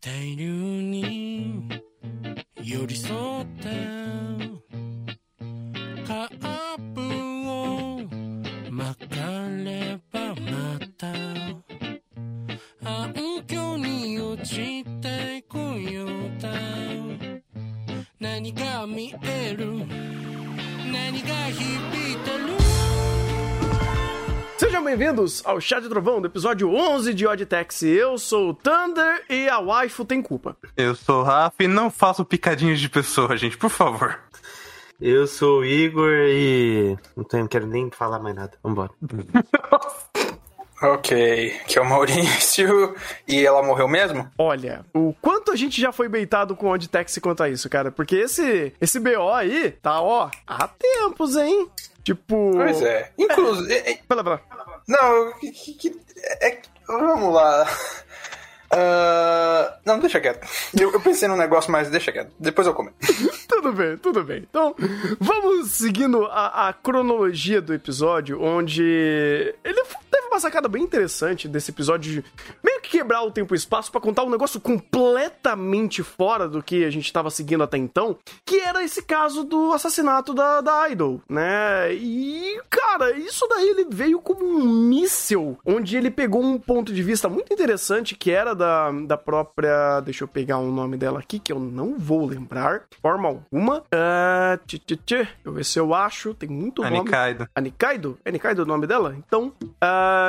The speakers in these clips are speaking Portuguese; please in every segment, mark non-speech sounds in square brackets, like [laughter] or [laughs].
大流に寄り添って bem-vindos ao Chá de Trovão do episódio 11 de Odd Taxi. Eu sou o Thunder e a waifu tem culpa. Eu sou o Rafa e não faço picadinhos de pessoa, gente, por favor. Eu sou o Igor e. Não tenho, quero nem falar mais nada. Vambora. [laughs] Ok, que é o Maurício. E ela morreu mesmo? Olha, o quanto a gente já foi beitado com Odd Taxi quanto a isso, cara. Porque esse, esse BO aí tá, ó, há tempos, hein? Tipo. Pois é. Inclusive. Pela, pela. Não, que, que- é, vamos lá. Ah, não, deixa quieto. Eu, eu pensei num negócio, mas deixa quieto. Depois eu comento. [laughs] Tudo bem, tudo bem. Então, vamos seguindo a, a cronologia do episódio, onde ele uma sacada bem interessante desse episódio de meio que quebrar o tempo e espaço pra contar um negócio completamente fora do que a gente tava seguindo até então, que era esse caso do assassinato da, da Idol, né? E, cara, isso daí ele veio como um míssil, onde ele pegou um ponto de vista muito interessante, que era da, da própria. Deixa eu pegar o nome dela aqui, que eu não vou lembrar. de Forma alguma. Ah, tchê, tchê, tchê. Deixa eu ver se eu acho. Tem muito nome. Anikaido. A Nikaido? É Nikaido o nome dela? Então,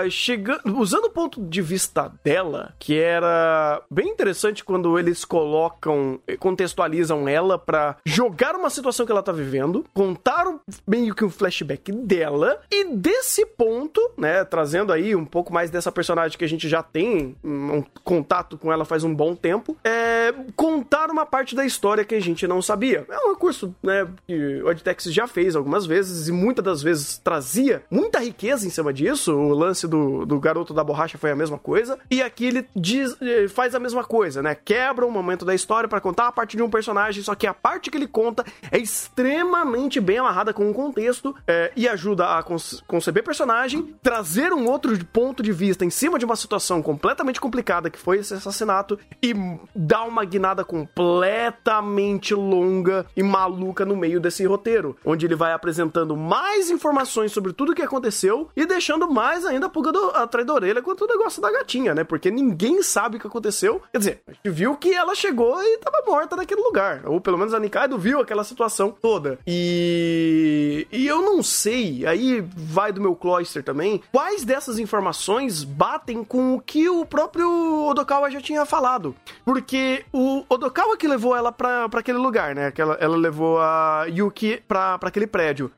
chegando, usando o ponto de vista dela, que era bem interessante quando eles colocam, contextualizam ela pra jogar uma situação que ela tá vivendo, contar meio que um flashback dela, e desse ponto, né, trazendo aí um pouco mais dessa personagem que a gente já tem um, contato com ela faz um bom tempo, é contar uma parte da história que a gente não sabia. É um recurso, né, que o Odtex já fez algumas vezes e muitas das vezes trazia muita riqueza em cima disso. O lance do, do garoto da borracha foi a mesma coisa. E aqui ele diz, eh, faz a mesma coisa, né? Quebra um momento da história pra contar a parte de um personagem, só que a parte que ele conta é extremamente bem amarrada com o contexto eh, e ajuda a conce- conceber personagem, trazer um outro ponto de vista em cima de uma situação completamente complicada que foi esse assassinato e dar uma guinada completamente longa e maluca no meio desse roteiro, onde ele vai apresentando mais informações sobre tudo o que aconteceu e deixando mais ainda a pulga do- atrás da orelha quanto o negócio da gatinha, né? Porque ninguém sabe o que aconteceu. Quer dizer, a gente viu que ela chegou e tava morta naquele lugar. Ou pelo menos a Nikaido viu aquela situação toda. E. E eu não sei, aí vai do meu cloister também, quais dessas informações batem com o que o próprio Odokawa já tinha falado. Porque o Odokawa que levou ela pra, aquele lugar, né? Que ela, levou a Yuki pra, pra aquele prédio.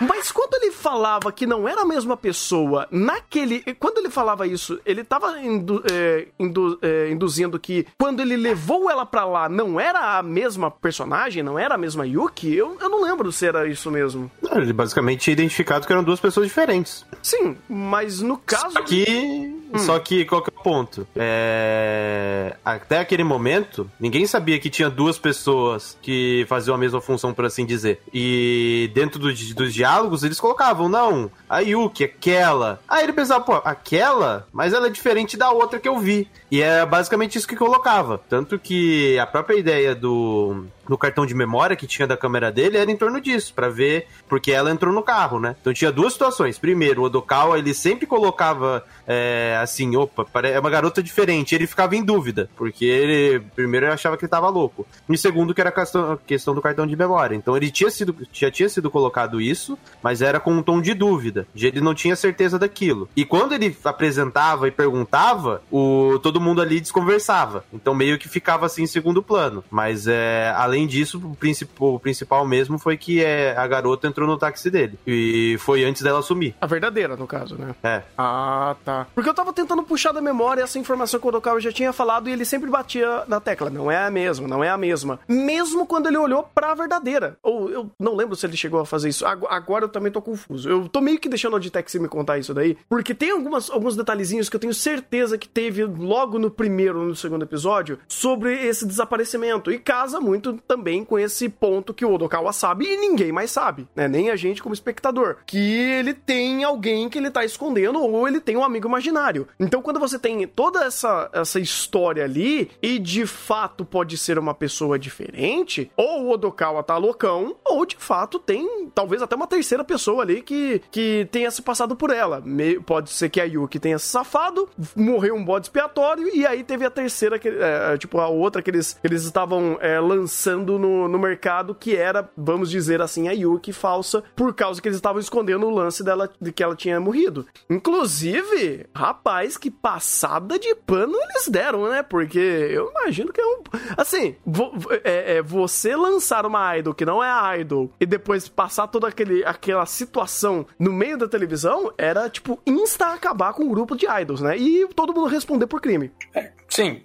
Mas quando ele falava que não era a mesma pessoa, naquele. Quando ele falava isso, ele tava indu- é, indu- é, induzindo que quando ele levou ela pra lá não era a mesma personagem, não era a mesma Yuki? Eu, eu não lembro se era isso mesmo. Não, Ele basicamente tinha identificado que eram duas pessoas diferentes. Sim, mas no caso. Só que. Só que qual que é o ponto? É, Até aquele momento, ninguém sabia que tinha duas pessoas que faziam a mesma função, por assim dizer. E dentro do- dos diálogos, eles colocavam, não, a Yuki, aquela. Aí ele pensava, pô, aquela? Mas ela é diferente da outra que eu vi. E é basicamente isso que colocava. Tanto que a própria ideia do, do cartão de memória que tinha da câmera dele era em torno disso, pra ver, porque ela entrou no carro, né? Então tinha duas situações. Primeiro, o Odokawa, ele sempre colocava é, assim, opa, é uma garota diferente. Ele ficava em dúvida, porque ele, primeiro, ele achava que ele tava louco. E segundo, que era a questão, questão do cartão de memória. Então ele tinha sido, já tinha sido colocado isso, mas era com um tom de dúvida. de Ele não tinha certeza daquilo. E quando ele apresentava e perguntava, o, todo mundo ali desconversava. Então meio que ficava assim em segundo plano. Mas é, além disso, o principal, o principal mesmo foi que é, a garota entrou no táxi dele. E foi antes dela sumir. A verdadeira, no caso, né? É. Ah, tá. Porque eu tava tentando puxar da memória essa informação que o Odokawa já tinha falado e ele sempre batia na tecla. Não é a mesma, não é a mesma. Mesmo quando ele olhou pra verdadeira. Ou eu não lembro se ele chegou a fazer isso. Agora eu também tô confuso. Eu tô meio que deixando o Auditex me contar isso daí. Porque tem algumas, alguns detalhezinhos que eu tenho certeza que teve logo no primeiro ou no segundo episódio sobre esse desaparecimento. E casa muito também com esse ponto que o Odokawa sabe e ninguém mais sabe, né? Nem a gente como espectador. Que ele tem alguém que ele tá escondendo ou ele tem um amigo imaginário. Então, quando você tem toda essa, essa história ali e de fato pode ser uma pessoa diferente, ou o Odokawa tá loucão, ou de fato tem talvez até uma terceira pessoa ali que, que tenha se passado por ela. Me- pode ser que a Yuki tenha se safado, morreu um bode expiatório, e aí teve a terceira, que, é, tipo, a outra que eles, eles estavam é, lançando no, no mercado, que era, vamos dizer assim, a Yuki falsa, por causa que eles estavam escondendo o lance dela, de que ela tinha morrido. Inclusive, rapaz, que passada de pano eles deram, né? Porque eu imagino que é um. Assim, vo- é, é, você lançar uma idol que não é a idol e depois passar toda aquele, aquela situação no meio da televisão era, tipo, insta acabar com um grupo de idols, né? E todo mundo responder por crime. É, sim,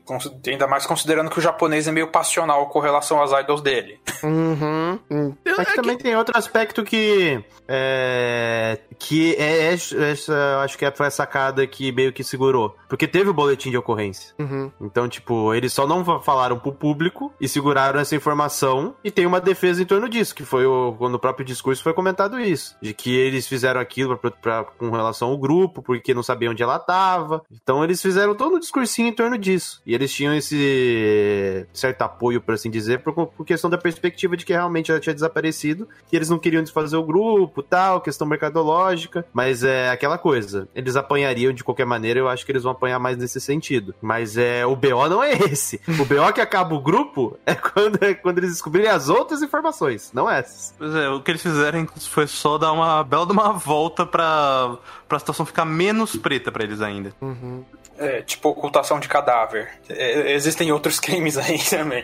ainda mais considerando que o japonês é meio passional com relação às idols dele. Uhum. Hum. Mas É que- também tem outro aspecto que é, que é essa, acho que foi a sacada que meio que segurou, porque teve o boletim de ocorrência. Uhum. Então, tipo, eles só não fa- falaram pro público e seguraram essa informação e tem uma defesa em torno disso, que foi o, quando o próprio discurso foi comentado isso, de que eles fizeram aquilo pra, pra- com relação ao grupo, porque não sabiam onde ela tava. Então, eles fizeram todo um discursinho em torno disso. E eles tinham esse certo apoio, por assim dizer, por, por questão da perspectiva de que realmente ela tinha desaparecido, que eles não queriam desfazer o grupo, tal, questão mercadológica, mas é aquela coisa, eles apanhariam de qualquer maneira, eu acho que eles vão apanhar mais nesse sentido. Mas é o BO não é esse. [laughs] O BO que acaba o grupo é quando, é quando eles descobrirem as outras informações, não essas. Pois é, o que eles fizeram foi só dar uma bela de uma volta pra, pra situação ficar menos preta pra eles ainda. Uhum. É, tipo ocultação de cadáver. É, existem outros [laughs] crimes aí também.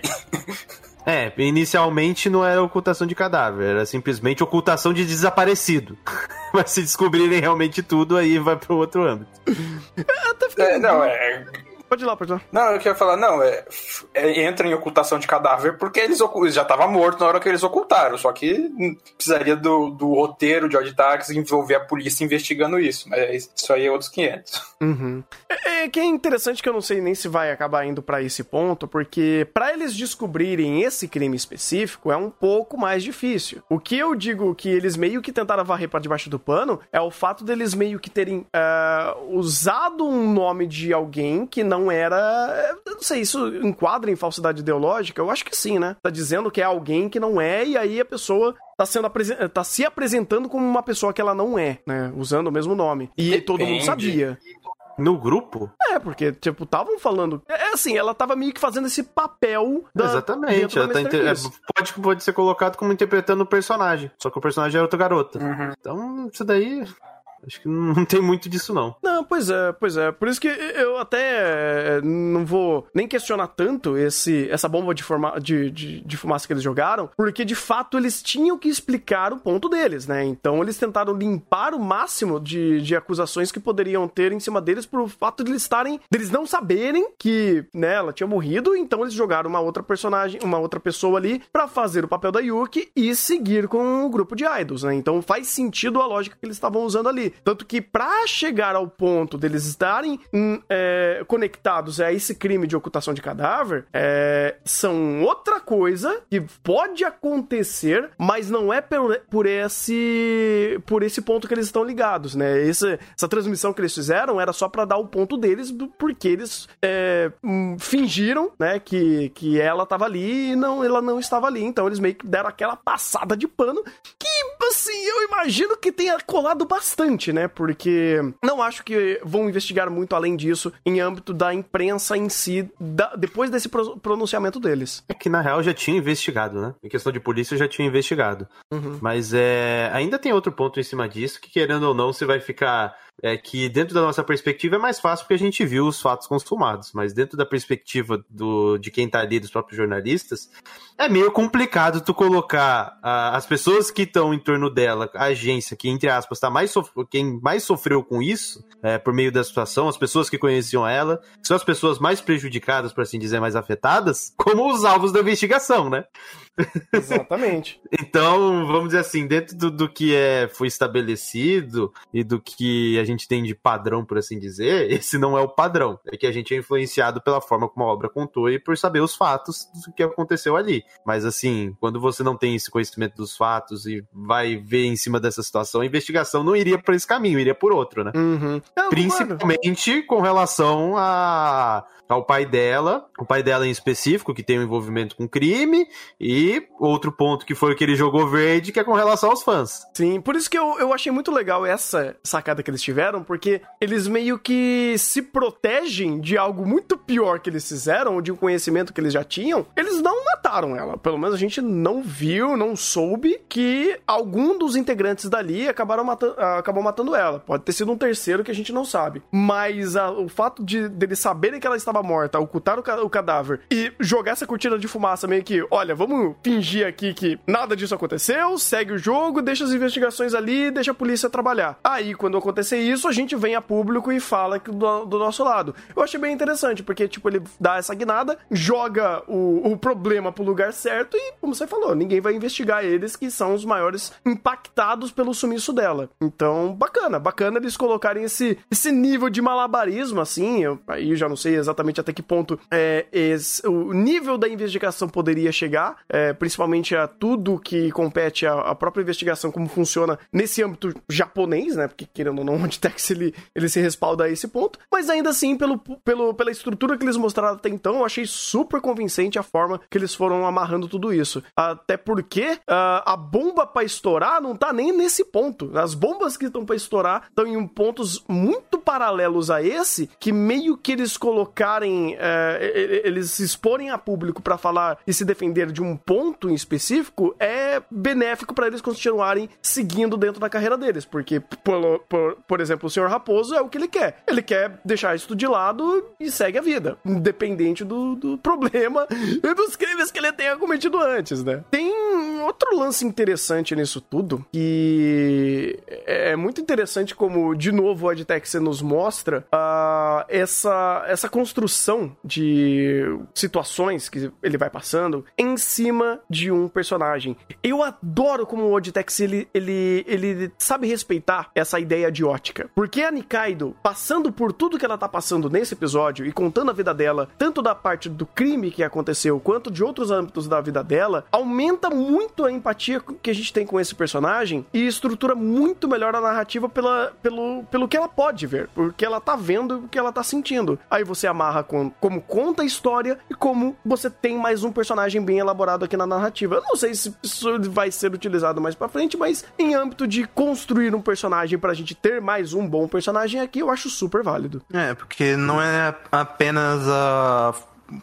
É, inicialmente não era ocultação de cadáver, era simplesmente ocultação de desaparecido. [laughs] Mas se descobrirem realmente tudo, aí vai pro outro âmbito. [laughs] É, não, é. Pode ir lá, pode ir lá. Não, eu queria falar, não, é, é, entra em ocultação de cadáver porque eles já tava morto na hora que eles ocultaram, só que precisaria do, do roteiro de Odd Tax envolver a polícia investigando isso, mas isso aí é outros 500. Uhum. É, é que é interessante que eu não sei nem se vai acabar indo pra esse ponto, porque pra eles descobrirem esse crime específico é um pouco mais difícil. O que eu digo que eles meio que tentaram varrer pra debaixo do pano é o fato deles meio que terem ah, usado um nome de alguém que não era. eu Não sei, isso enquadra em falsidade ideológica? Eu acho que sim, né? Tá dizendo que é alguém que não é, e aí a pessoa tá, sendo apresen- tá se apresentando como uma pessoa que ela não é, né? Usando o mesmo nome. E todo mundo Depende. sabia. No grupo? É, porque, tipo, estavam falando. É assim, ela tava meio que fazendo esse papel da. Exatamente. da tá inter- é, pode, pode ser colocado como interpretando o personagem. Só que o personagem é outra garota. Então, isso daí. Acho que [laughs] não tem muito disso, não. Não, pois é, pois é. Por isso que eu até é, não vou nem questionar tanto esse, essa bomba de, forma, de, de, de fumaça que eles jogaram, porque de fato eles tinham que explicar o ponto deles, né? Então eles tentaram limpar o máximo de, de acusações que poderiam ter em cima deles por fato de eles estarem. deles não saberem que, né, ela tinha morrido, então eles jogaram uma outra personagem, uma outra pessoa ali pra fazer o papel da Yuki e seguir com o grupo de idols, né? Então faz sentido a lógica que eles estavam usando ali. Tanto que pra chegar ao ponto deles estarem hum, é, conectados a esse crime de ocultação de cadáver, é, são outra coisa que pode acontecer, mas não é por, por esse por esse ponto que eles estão ligados, né? Essa, essa transmissão que eles fizeram era só pra dar o ponto deles do porque eles é, hum, fingiram, né, que, que ela tava ali e não, ela não estava ali. Então eles meio que deram aquela passada de pano que, assim, eu imagino que tenha colado bastante, né? Porque não acho que vão investigar muito além disso em âmbito da imprensa em si, da- depois desse pro- pronunciamento deles. É que na real já tinha investigado, né? Em questão de polícia já tinha investigado. Mas é, ainda tem outro ponto em cima disso, que querendo ou não, você vai ficar. É que dentro da nossa perspectiva é mais fácil porque a gente viu os fatos consumados. Mas dentro da perspectiva do, de quem tá ali, dos próprios jornalistas, é meio complicado tu colocar ah, as pessoas que estão em torno dela, a agência, que entre aspas, tá mais quem mais sofreu com isso, é, por meio da situação, as pessoas que conheciam ela, que são as pessoas mais prejudicadas, por assim dizer, mais afetadas, como os alvos da investigação, né? [laughs] Exatamente. Então, vamos dizer assim, dentro do, do que é, foi estabelecido e do que a gente tem de padrão, por assim dizer, [laughs] esse não é o padrão. É que a gente é influenciado pela forma como a obra contou e por saber os fatos do que aconteceu ali. Mas assim, quando você não tem esse conhecimento dos fatos e vai ver em cima dessa situação, a investigação não iria por esse caminho, iria por outro, né? Uhum. Principalmente com relação a, ao pai dela, o pai dela em específico, que tem um envolvimento com crime, e outro ponto que foi o que ele jogou verde, que é com relação aos fãs. Sim, por isso que eu, eu achei muito legal essa sacada que eles tiveram, porque eles meio que se protegem de algo muito pior que eles fizeram, ou de um conhecimento que eles já tinham. Eles não mataram ela. Pelo menos a gente não viu, não soube que algum dos integrantes dali acabaram matando, acabou matando ela. Pode ter sido um terceiro que a gente não sabe. Mas a- o fato de deles saberem que ela estava morta, ocultar o, ca- o cadáver e jogar essa cortina de fumaça meio que, olha, vamos fingir aqui que nada disso aconteceu, segue o jogo, deixa as investigações ali, deixa a polícia trabalhar. Aí, quando acontecer isso, a gente vem a público e fala do, do nosso lado. Eu achei bem interessante, porque, tipo, ele dá essa guinada, joga o, o problema pro lugar certo e, como você falou, ninguém vai investigar eles, que são os maiores impactados pelo sumiço dela. Então, bacana, bacana eles colocarem esse, esse nível de malabarismo, assim, eu, aí eu já não sei exatamente até que ponto é, esse- o nível da investigação poderia chegar, é, principalmente a tudo que compete à, própria investigação, como funciona nesse âmbito japonês, né, porque querendo ou não, [laughs] o Antex ele, ele se respalda a esse ponto, mas ainda assim, pelo, pelo, pela estrutura que eles mostraram até então, eu achei super convincente a forma que eles foram amarrando tudo isso. Até porque ah, a bomba pra estourar não tá nem nesse ponto. As bombas que estão pra estourar estão em pontos muito paralelos a esse, que meio que eles colocarem, e- eles se exporem a público pra falar e se defender de um ponto em específico é benéfico pra eles continuarem seguindo dentro da carreira deles, porque por, por, por exemplo, o Sr. Raposo é o que ele quer. Ele quer deixar isso de lado e segue a vida, independente do, do [laughs] problema e dos crimes que ele tenha cometido antes, né? Tem outro lance interessante nisso tudo, que é muito interessante como, de novo, o Adtex nos mostra ah, essa, essa construção de situações que ele vai passando em cima de um personagem. Eu adoro como o Oditex ele, ele, ele sabe respeitar essa ideia de ótica. Porque a Nikaido, passando por tudo que ela tá passando nesse episódio e contando a vida dela, tanto da parte do crime que aconteceu, quanto de outros âmbitos da vida dela, aumenta muito a empatia que a gente tem com esse personagem e estrutura muito melhor a narrativa pela, pelo, pelo que ela pode ver, porque ela tá vendo o que ela tá sentindo. Aí você amarra com como conta a história e como você tem mais um personagem bem elaborado aqui na narrativa. Eu não sei se isso vai ser utilizado mais pra frente, mas em âmbito de construir um personagem pra gente ter mais um bom personagem aqui, eu acho super válido. É, porque não é apenas a,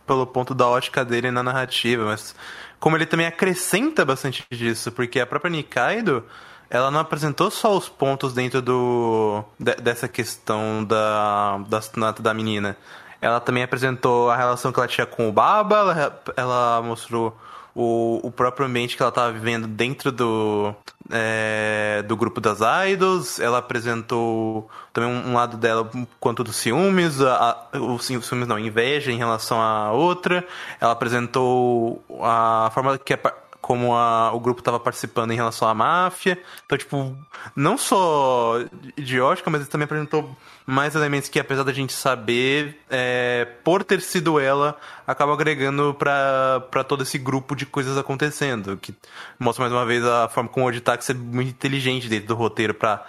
pelo ponto da ótica dele na narrativa, mas como ele também acrescenta bastante disso, porque a própria Nikaido, ela não apresentou só os pontos dentro do de- dessa questão da, do assassinato da menina. Ela também apresentou a relação que ela tinha com o Baba, ela, ela mostrou o, o próprio ambiente que ela estava vivendo dentro do, é, do grupo das idols. Ela apresentou também um, um lado dela quanto dos ciúmes, a, a, o ci- ciúmes não, inveja em relação à outra. Ela apresentou a forma que pa- como a- o grupo estava participando em relação à máfia. Então, tipo, não só de ótica, mas ele também apresentou mais elementos que, apesar da gente saber, é, por ter sido ela, acaba agregando pra todo esse grupo de coisas acontecendo. Que mostra mais uma vez a forma como o Oditax é muito inteligente dentro do roteiro pra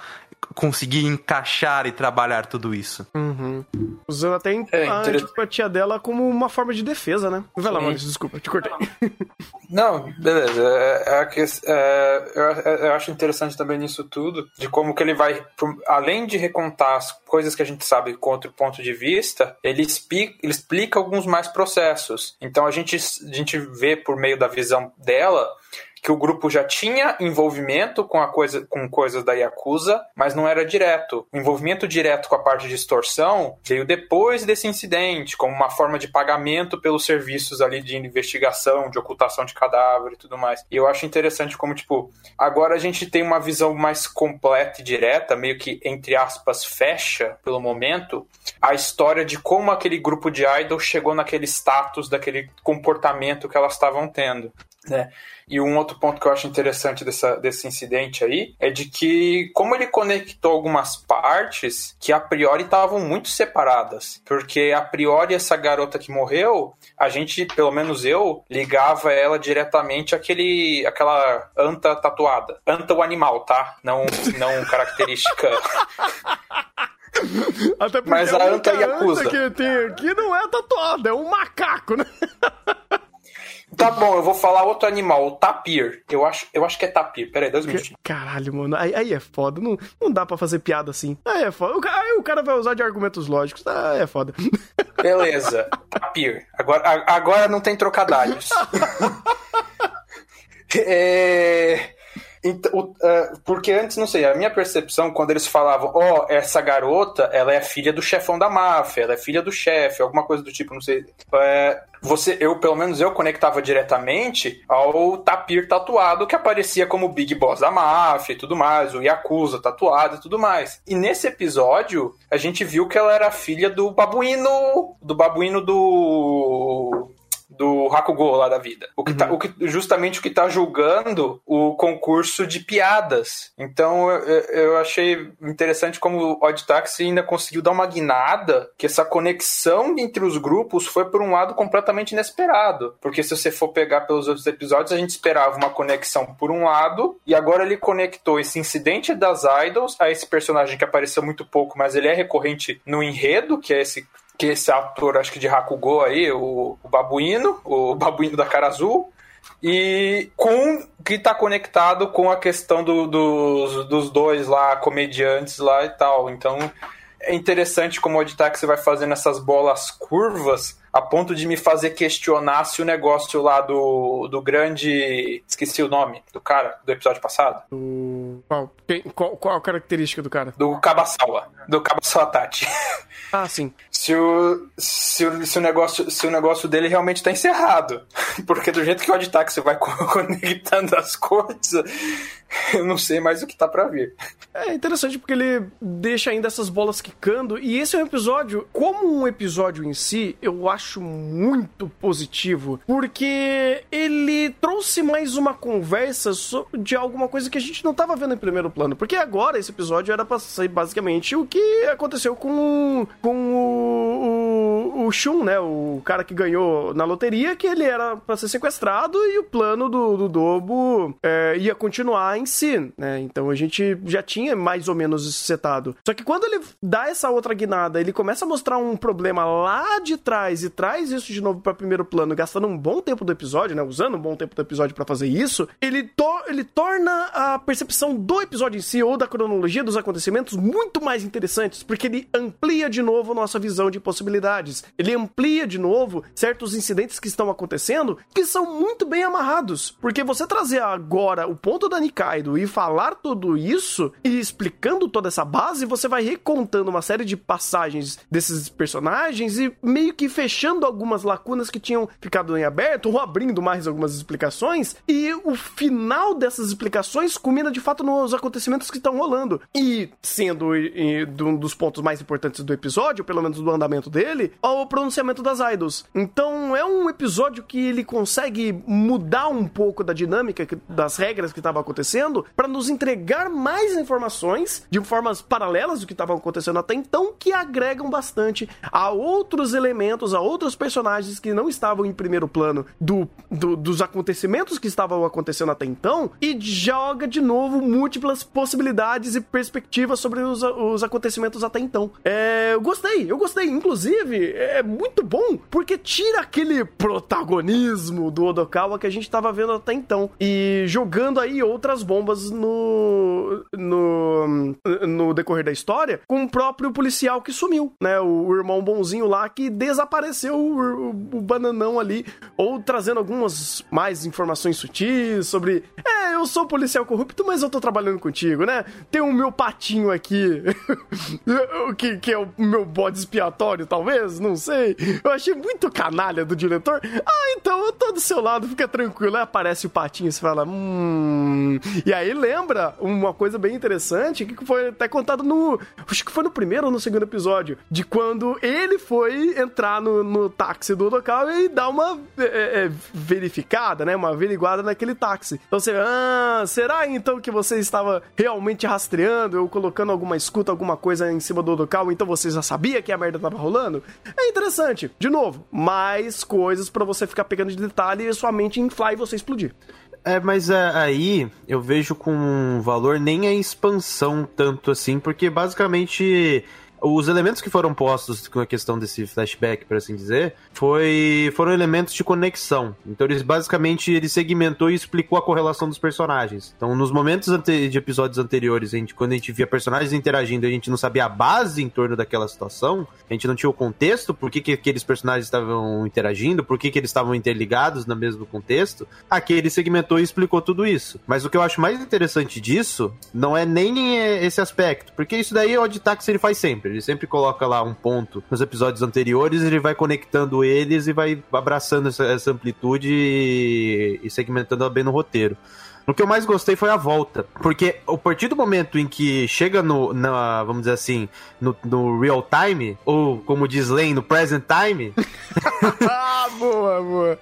conseguir encaixar e trabalhar tudo isso. Usando até É, a antipatia dela como uma forma de defesa, né? Vai lá. Maurício, desculpa, te cortei. [laughs] Não, beleza. É, é a que- é, eu, eu acho interessante também nisso tudo, de como que ele vai, além de recontar as coisas que a gente sabe com outro ponto de vista, ele explica, ele explica alguns mais processos. Então a gente, a gente vê por meio da visão dela que o grupo já tinha envolvimento com, a coisa, com coisas da Yakuza, mas não era direto. O envolvimento direto com a parte de extorsão veio depois desse incidente, como uma forma de pagamento pelos serviços ali de investigação, de ocultação de cadáver e tudo mais. E eu acho interessante como, tipo, agora a gente tem uma visão mais completa e direta, meio que, entre aspas, fecha, pelo momento, a história de como aquele grupo de idol chegou naquele status, daquele comportamento que elas estavam tendo. Né? E um outro ponto que eu acho interessante dessa, desse incidente aí é de que, como ele conectou algumas partes que a priori estavam muito separadas, porque a priori essa garota que morreu, a gente, pelo menos eu, ligava ela diretamente àquele, àquela anta tatuada. Anta o animal, tá? Não, não característica. Até porque Mas a única anta Yakuza. anta que tem aqui não é tatuada, é um macaco, né? [laughs] Tá bom, eu vou falar outro animal, o tapir. Eu acho, eu acho que é tapir. Pera aí, dois minutinhos. Caralho, mano, aí, aí é foda. Não, não dá pra fazer piada assim. Aí é foda. O, aí o cara vai usar de argumentos lógicos. Ah, é foda. [laughs] Beleza, tapir. Agora, agora não tem trocadilhos. [laughs] é... Então, é, porque antes, não sei, a minha percepção, quando eles falavam, ó, essa garota, ela é filha do chefão da máfia, ela é filha do chefe, alguma coisa do tipo, não sei. É, você, eu, pelo menos eu conectava diretamente ao tapir tatuado que aparecia como Big Boss da máfia e tudo mais, o Yakuza tatuado e tudo mais. E nesse episódio, a gente viu que ela era filha do babuíno, do babuíno do do Hakugo lá da vida. O que tá, o que, justamente o que tá julgando o concurso de piadas. Então eu, eu- eu achei interessante como o Odd Taxi ainda conseguiu dar uma guinada, que essa conexão entre os grupos foi por um lado completamente inesperado. Porque se você for pegar pelos outros episódios, a gente esperava uma conexão por um lado, e agora ele conectou esse incidente das idols a esse personagem que apareceu muito pouco, mas ele é recorrente no enredo, que é esse que esse ator, acho que de Hakugo aí, o, o babuíno, o [laughs] babuíno da cara azul, e com que está conectado com a questão do- dos, dos dois lá, comediantes lá e tal. Então é interessante como o Oditax vai fazendo essas bolas curvas a ponto de me fazer questionar se o negócio lá do, do grande. Esqueci o nome do cara do episódio passado. O- Qual, quem- qual, qual a característica do cara? Do Kabasawa. Do Kabasawa Tati. [laughs] Ah, sim. se o, se o, se o, negócio, se o negócio dele realmente tá encerrado. [laughs] Porque do jeito que o Oditaxi vai co- [laughs] conectando as coisas, eu não sei mais o que tá pra vir. É interessante porque ele deixa ainda essas bolas quicando. E esse é um episódio, como um episódio em si, eu acho muito positivo. Porque ele trouxe mais uma conversa de alguma coisa que a gente não tava vendo em primeiro plano. Porque agora esse episódio era pra ser basicamente o que aconteceu com, com o, o, Shun, né? O cara que ganhou na loteria, que ele era pra ser sequestrado e o plano do, do Dobo é, ia continuar em si, né? Então a gente já tinha mais ou menos isso setado. Só que quando ele dá essa outra guinada, ele começa a mostrar um problema lá de trás e traz isso de novo pra primeiro plano, gastando um bom tempo do episódio, né? Usando um bom tempo do episódio pra fazer isso, ele, to ele torna a percepção do episódio em si ou da cronologia dos acontecimentos muito mais interessantes, porque ele amplia de novo nossa visão de possibilidades. Ele amplia de novo certos incidentes que estão acontecendo que são muito bem amarrados. Porque você trazer agora o ponto da Nikaido e falar tudo isso e explicando toda essa base, você vai recontando uma série de passagens desses personagens e meio que fechando algumas lacunas que tinham ficado em aberto ou abrindo mais algumas explicações. E o final dessas explicações culmina de fato nos acontecimentos que estão rolando. E sendo e, um dos pontos mais importantes do episódio, pelo menos do andamento dele, o pronunciamento das idols. Então é um episódio que ele consegue mudar um pouco da dinâmica que- das regras que estavam acontecendo para nos entregar mais informações de formas paralelas do que estavam acontecendo até então que agregam bastante a outros elementos, a outros personagens que não estavam em primeiro plano do, do- dos acontecimentos que estavam acontecendo até então e joga de novo múltiplas possibilidades e perspectivas sobre os, os acontecimentos até então. É, eu gostei, eu gostei. Inclusive, é muito bom porque tira aquele protagonismo do Odokawa que a gente tava vendo até então e jogando aí outras bombas no, no, no decorrer da história com o próprio policial que sumiu, né? O, irmão bonzinho lá que desapareceu o, o- o bananão ali, ou trazendo algumas mais informações sutis sobre. É, eu sou policial corrupto, mas eu tô trabalhando contigo, né? Tem o meu patinho aqui, [laughs] que, que é o meu bode expiatório, talvez, não sei. Eu achei muito canalha do diretor. Ah, então eu tô do seu lado, fica tranquilo. Aí aparece o patinho e você fala, hum. E aí lembra uma coisa bem interessante que foi até contado no. Acho que foi no primeiro ou no segundo episódio. De quando ele foi entrar no, no táxi do local e dar uma é, é, verificada, né? Uma averiguada naquele táxi. Então você, ah, será então que você estava realmente rastreando ou colocando alguma escuta, alguma coisa em cima do local, então você já sabia que a merda tava rolando? É interessante. De novo, mais coisas para você ficar pegando de detalhe e sua mente inflar e você explodir. É, mas é, aí eu vejo com valor nem a expansão tanto assim, porque basicamente os elementos que foram postos com a questão desse flashback, por assim dizer, foi, foram elementos de conexão. Então eles basicamente ele segmentou e explicou a correlação dos personagens. Então nos momentos de episódios anteriores, a gente, quando a gente via personagens interagindo, a gente não sabia a base em torno daquela situação, a gente não tinha o contexto, por que, que aqueles personagens estavam interagindo, por que, que eles estavam interligados no mesmo contexto. Aqui ele segmentou e explicou tudo isso. Mas o que eu acho mais interessante disso não é nem esse aspecto, porque isso daí o Odd Taxi ele faz sempre sempre. Ele sempre coloca lá um ponto nos episódios anteriores, ele vai conectando eles e vai abraçando essa, essa amplitude e, e segmentando bem no roteiro. O que eu mais gostei foi a volta. Porque a partir do momento em que chega no, na, vamos dizer assim, no, no real time, ou como diz Lane, no present time. [laughs] [laughs] ah, boa, boa.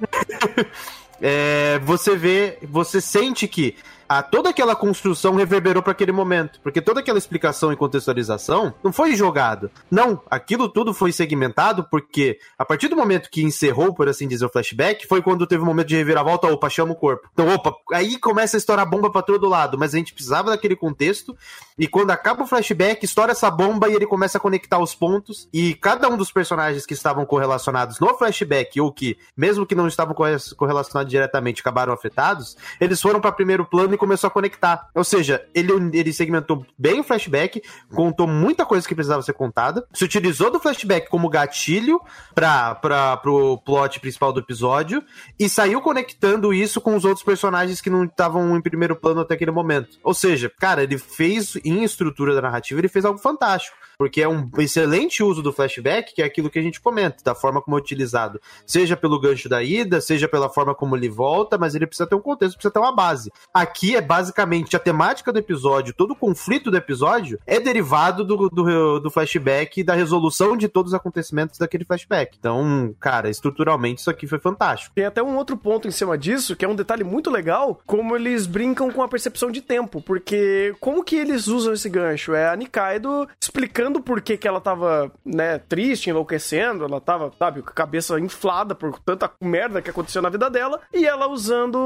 é, você vê, você sente que a toda aquela construção reverberou para aquele momento. Porque toda aquela explicação e contextualização não foi jogado. Não, aquilo tudo foi segmentado porque a partir do momento que encerrou, por assim dizer, o flashback, foi quando teve o um momento de reviravolta, opa, chama o corpo. Então, opa, aí começa a estourar bomba para todo lado, mas a gente precisava daquele contexto e quando acaba o flashback, estoura essa bomba e ele começa a conectar os pontos e cada um dos personagens que estavam correlacionados no flashback ou que, mesmo que não estavam correlacionados diretamente, acabaram afetados, eles foram para primeiro plano e começou a conectar. Ou seja, ele, ele segmentou bem o flashback, contou muita coisa que precisava ser contada, se utilizou do flashback como gatilho para pro plot principal do episódio e saiu conectando isso com os outros personagens que não estavam em primeiro plano até aquele momento. Ou seja, cara, ele fez em estrutura da narrativa, ele fez algo fantástico porque é um excelente uso do flashback, que é aquilo que a gente comenta, da forma como é utilizado, seja pelo gancho da ida, seja pela forma como ele volta, mas ele precisa ter um contexto, precisa ter uma base. Aqui é basicamente a temática do episódio, todo o conflito do episódio é derivado do, do, do flashback e da resolução de todos os acontecimentos daquele flashback. Então, cara, estruturalmente isso aqui foi fantástico. Tem até um outro ponto em cima disso, que é um detalhe muito legal, como eles brincam com a percepção de tempo, porque como que eles usam esse gancho? É a Nikaido explicando explicando por que, que ela tava, né, triste, enlouquecendo, ela tava, sabe, com a cabeça inflada por tanta merda que aconteceu na vida dela, e ela usando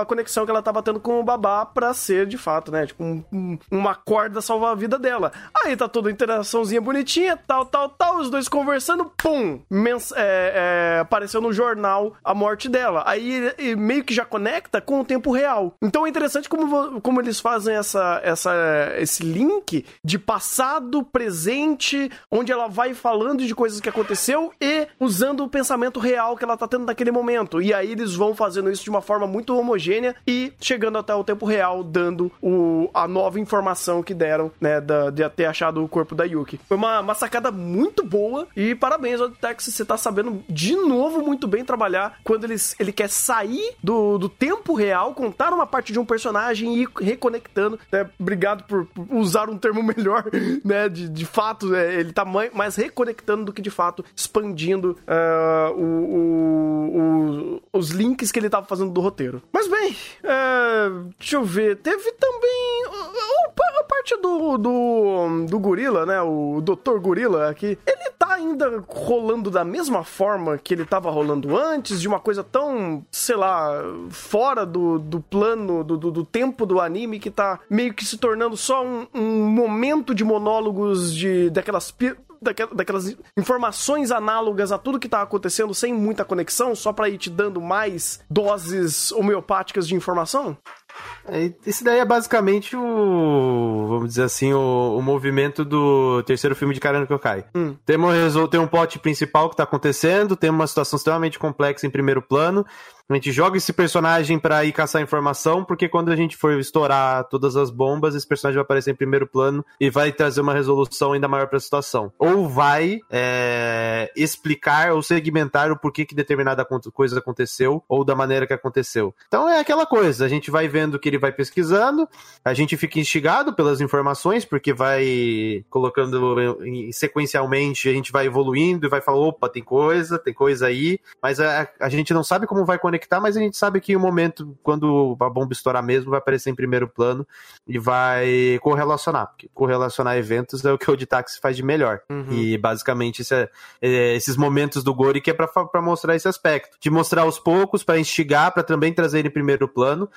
a conexão que ela tava tendo com o babá pra ser, de fato, né, tipo, um, um, uma corda salvar a vida dela. Aí tá toda a interaçãozinha bonitinha, tal, tal, tal, os dois conversando, pum, mens é, é, apareceu no jornal a morte dela. Aí meio que já conecta com o tempo real. Então é interessante como, como eles fazem essa, essa, esse link de passado, presente presente, onde ela vai falando de coisas que aconteceu e usando o pensamento real que ela tá tendo naquele momento. E aí eles vão fazendo isso de uma forma muito homogênea e chegando até o tempo real, dando o, a nova informação que deram, né, da, de ter achado o corpo da Yuki. Foi uma, uma sacada muito boa e parabéns, Odetex, você tá sabendo de novo muito bem trabalhar quando ele, ele quer sair do, do tempo real, contar uma parte de um personagem e ir reconectando. Né? Obrigado por, por usar um termo [laughs] melhor, né, de, de fato, é, ele tá mais reconectando do que de fato expandindo uh, o, o, o, os links que ele tava fazendo do roteiro. Mas bem, uh, deixa eu ver. Teve também a parte do, do, do gorila, né? O Dr. Gorila aqui. Ele ainda rolando da mesma forma que ele tava rolando antes, de uma coisa tão, sei lá, fora do, do plano, do, do, do tempo do anime, que tá meio que se tornando só um, um momento de monólogos de daquelas daquelas informações análogas a tudo que tá acontecendo sem muita conexão, só para ir te dando mais doses homeopáticas de informação? É, esse daí é basicamente o, vamos dizer assim, o, o movimento do terceiro filme de Karano Kokai. Hum. Tem, um, tem um plot principal que tá acontecendo, tem uma situação extremamente complexa em primeiro plano, A gente joga esse personagem pra ir caçar informação, porque quando a gente for estourar todas as bombas, esse personagem vai aparecer em primeiro plano e vai trazer uma resolução ainda maior pra situação. Ou vai é, explicar ou segmentar o porquê que determinada coisa aconteceu, ou da maneira que aconteceu. Então é aquela coisa, a gente vai vendo que ele vai pesquisando, a gente fica instigado pelas informações, porque vai colocando sequencialmente, a gente vai evoluindo e vai falar, opa, tem coisa, tem coisa aí, mas a, a gente não sabe como vai conectar, mas a gente sabe que o momento, quando a bomba estourar mesmo, vai aparecer em primeiro plano e vai correlacionar, porque correlacionar eventos é o que o Oditax faz de melhor. E basicamente é- é, esses momentos do Gori que é pra mostrar esse aspecto, de mostrar aos poucos, pra instigar, pra também trazer ele em primeiro plano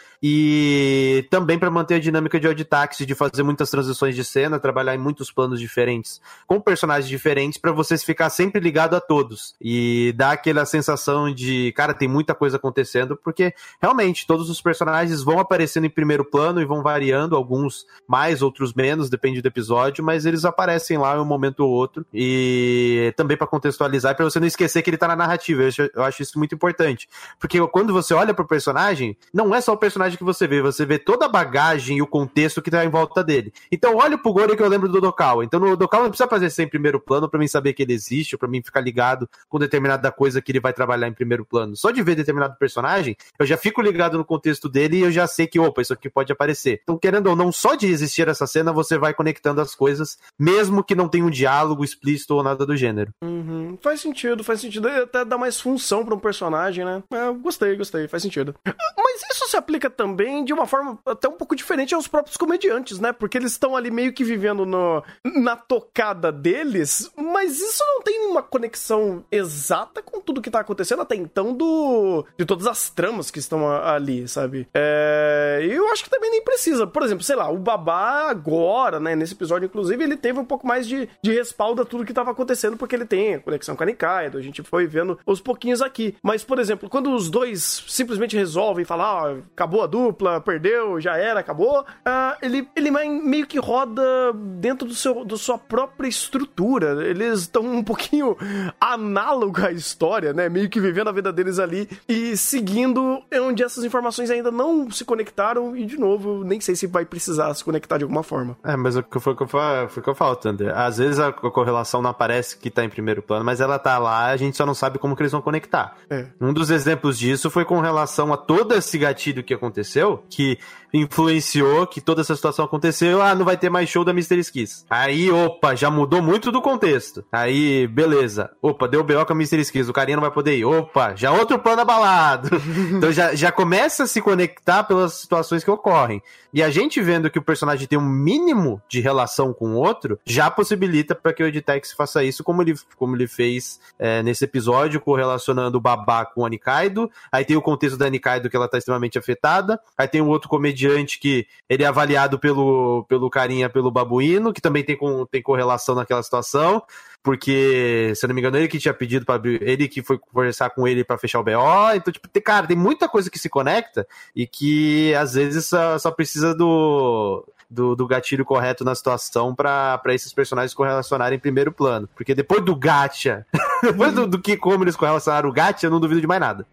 e também pra manter a dinâmica de Oditax, de fazer muitas transições de cena, trabalhar em muitos planos diferentes, com personagens diferentes, pra você ficar sempre ligado a todos e dar aquela sensação de, cara, tem muita coisa acontecendo, porque realmente todos os personagens vão aparecendo em primeiro plano e vão variando, alguns mais, outros menos, depende do episódio, mas eles aparecem lá em um momento ou outro e também pra contextualizar, pra você não esquecer que ele tá na narrativa. Eu acho, isso muito importante, porque quando você olha pro personagem, não é só o personagem que você vê, você vê toda a bagagem e o contexto que tá em volta dele. Então, olha pro Gori que eu lembro do Dokal. Então, no Dokal não precisa fazer isso em primeiro plano pra mim saber que ele existe, pra mim ficar ligado com determinada coisa que ele vai trabalhar em primeiro plano. Só de ver determinado personagem, eu já fico ligado no contexto dele e eu já sei que, opa, isso aqui pode aparecer. Então, querendo ou não, só de existir essa cena, você vai conectando as coisas, mesmo que não tenha um diálogo explícito ou nada do gênero. Uhum. Faz sentido, faz sentido. Até dá mais função pra um personagem, né? É, gostei, gostei, faz sentido. Mas isso se aplica também de uma forma até um pouco diferente aos próprios comediantes, né? Porque eles estão ali meio que vivendo no, na tocada deles, mas isso não tem uma conexão exata com tudo que tá acontecendo até então do de todas as tramas que estão ali, sabe? É, e eu acho que também nem precisa. Por exemplo, sei lá, o Babá agora, né, nesse episódio, inclusive, ele teve um pouco mais de, de respaldo a tudo que tava acontecendo, porque ele tem a conexão com a Nikaido, a gente foi vendo os pouquinhos aqui. Mas, por exemplo, quando os dois simplesmente resolvem falar, ah, acabou a dupla, perdeu, já era, acabou, ah, ele, ele meio que roda dentro do seu, da sua própria estrutura. Eles estão um pouquinho análogo à história, né? Meio que vivendo a vida deles ali e seguindo onde essas informações ainda não se conectaram e, de novo, nem sei se vai precisar se conectar de alguma forma. É, mas o que foi o que eu falo, foi que eu falo, Thunder. Às vezes a correlação não aparece que tá em primeiro plano, mas ela tá lá, a gente só não sabe como que eles vão conectar. É. Um dos exemplos disso foi com relação a todo esse gatilho que aconteceu, que influenciou que toda essa situação aconteceu. Ah, não vai ter mais show da Mr. Skis. Aí, opa, já mudou muito do contexto. Aí, beleza. Opa, deu BO com a Mr. Skis, o carinha não vai poder ir. Opa, já outro plano abalado. [laughs] então já, já começa a se conectar pelas situações que ocorrem. E a gente vendo que o personagem tem um mínimo de relação com o outro, já possibilita para que o Editex faça isso, como ele, como ele fez é, nesse episódio, correlacionando o Babá com a Nikaido. Aí tem o contexto da Nikaido que ela tá extremamente afetada. Aí tem um outro comediante que ele é avaliado pelo, pelo carinha, pelo babuíno, que também tem, com, tem correlação naquela situação. Porque, se eu não me engano, ele que tinha pedido para abrir, ele que foi conversar com ele para fechar o BO. Então, tipo, tem, cara, tem muita coisa que se conecta e que às vezes só, só precisa do, do, do gatilho correto na situação para esses personagens correlacionarem em primeiro plano. Porque depois do gacha, [laughs] depois do, do que como eles correlacionaram o gacha, eu não duvido de mais nada.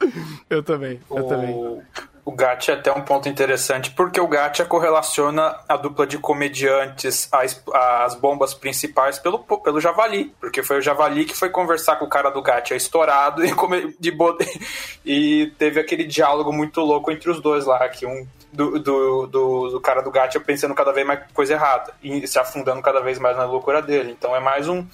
Eu também, eu também. O, Gacha é até um ponto interessante, porque o Gacha correlaciona a dupla de comediantes às, às bombas principais pelo, pelo Javali. Porque foi o Javali que foi conversar com o cara do Gacha estourado [laughs] e, come, de, [laughs] e teve aquele diálogo muito louco entre os dois lá, que um. Do, do, do, do cara do Gacha pensando cada vez mais coisa errada e se afundando cada vez mais na loucura dele. Então é mais um,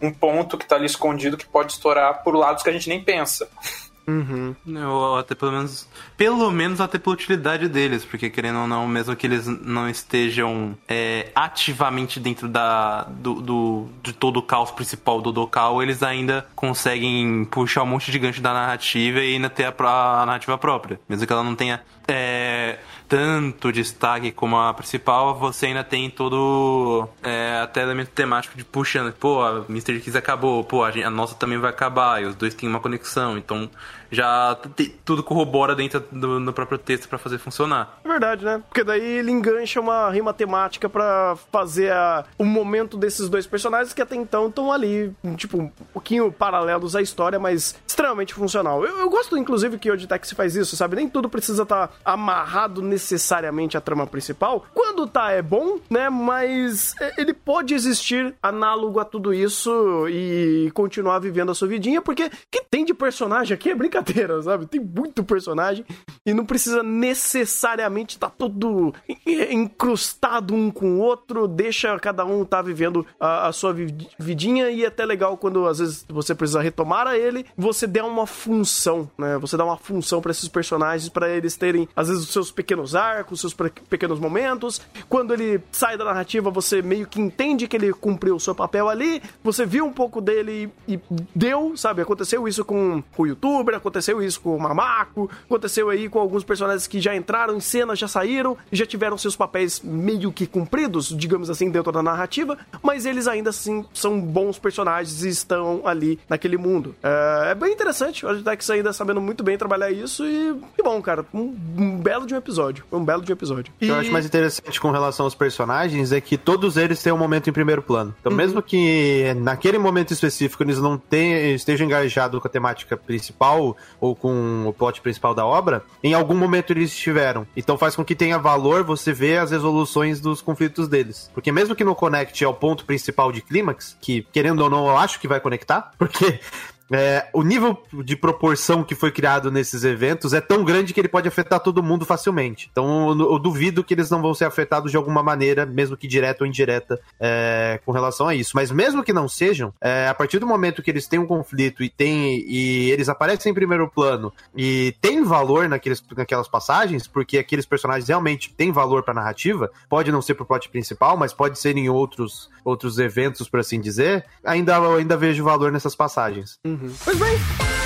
um ponto que tá ali escondido que pode estourar por lados que a gente nem pensa. [laughs] Uhum. Ou até pelo menos. Pelo menos até pela utilidade deles, porque querendo ou não, mesmo que eles não estejam é, ativamente dentro da, do, do- de todo o caos principal do Dokal, eles ainda conseguem puxar um monte de gancho da narrativa e ainda ter a, a narrativa própria. Mesmo que ela não tenha é, tanto destaque como a principal, você ainda tem todo é, até elemento temático de puxando, pô, a Mr. Kiss acabou, pô, a, gente- a nossa também vai acabar, e os dois têm uma conexão, então já tudo corrobora dentro do próprio texto pra fazer funcionar. É verdade, né? Porque daí ele engancha uma rima temática pra fazer a- o momento desses dois personagens que até então estão ali, tipo, um pouquinho paralelos à história, mas extremamente funcional. Eu, eu gosto, inclusive, que o Oditex faz isso, sabe? Nem tudo precisa estar amarrado necessariamente à trama principal. Quando tá, é bom, né? Mas é, ele pode existir análogo a tudo isso e continuar vivendo a sua vidinha, porque que tem de personagem aqui é brincadeira, sabe? Tem muito personagem e não precisa necessariamente estar tudo en- encrustado um com o outro, deixa cada um tá vivendo a, a sua vi- vidinha e é até legal quando às vezes você precisa retomar a ele, você der uma função, né? Você dá uma função pra esses personagens pra eles terem às vezes os seus pequenos arcos, seus pe- pequenos momentos. Quando ele sai da narrativa, você meio que entende que ele cumpriu o seu papel ali, você viu um pouco dele e, deu, sabe? Aconteceu isso com, o youtuber, aconteceu isso com o Mamaco, aconteceu aí com alguns personagens que já entraram em cena, já saíram já tiveram seus papéis meio que cumpridos, digamos assim, dentro da narrativa, mas eles ainda assim são bons personagens e estão ali naquele mundo. É, é bem interessante, o Agitex ainda sabendo muito bem trabalhar isso e que bom, cara. Um, um belo de um episódio. Um belo de episódio. O que eu acho mais interessante com relação aos personagens é que todos eles têm um momento em primeiro plano. Então, mesmo que naquele momento específico eles não tenham, estejam engajados com a temática principal ou com o plot principal da obra, em algum momento eles estiveram. Então faz com que tenha valor você ver as resoluções dos conflitos deles. Porque mesmo que não conecte ao ponto principal de clímax, que querendo ou não eu acho que vai conectar, [laughs] porque é, o nível de proporção que foi criado nesses eventos é tão grande que ele pode afetar todo mundo facilmente. Então eu, eu duvido que eles não vão ser afetados de alguma maneira, mesmo que direta ou indireta, é, com relação a isso. Mas mesmo que não sejam, é, a partir do momento que eles têm um conflito e, tem, e eles aparecem em primeiro plano e tem valor naqueles, naquelas passagens, porque aqueles personagens realmente têm valor pra narrativa, pode não ser pro plot principal, mas pode ser em outros, outros eventos, por assim dizer, ainda, ainda vejo valor nessas passagens. Pois bem,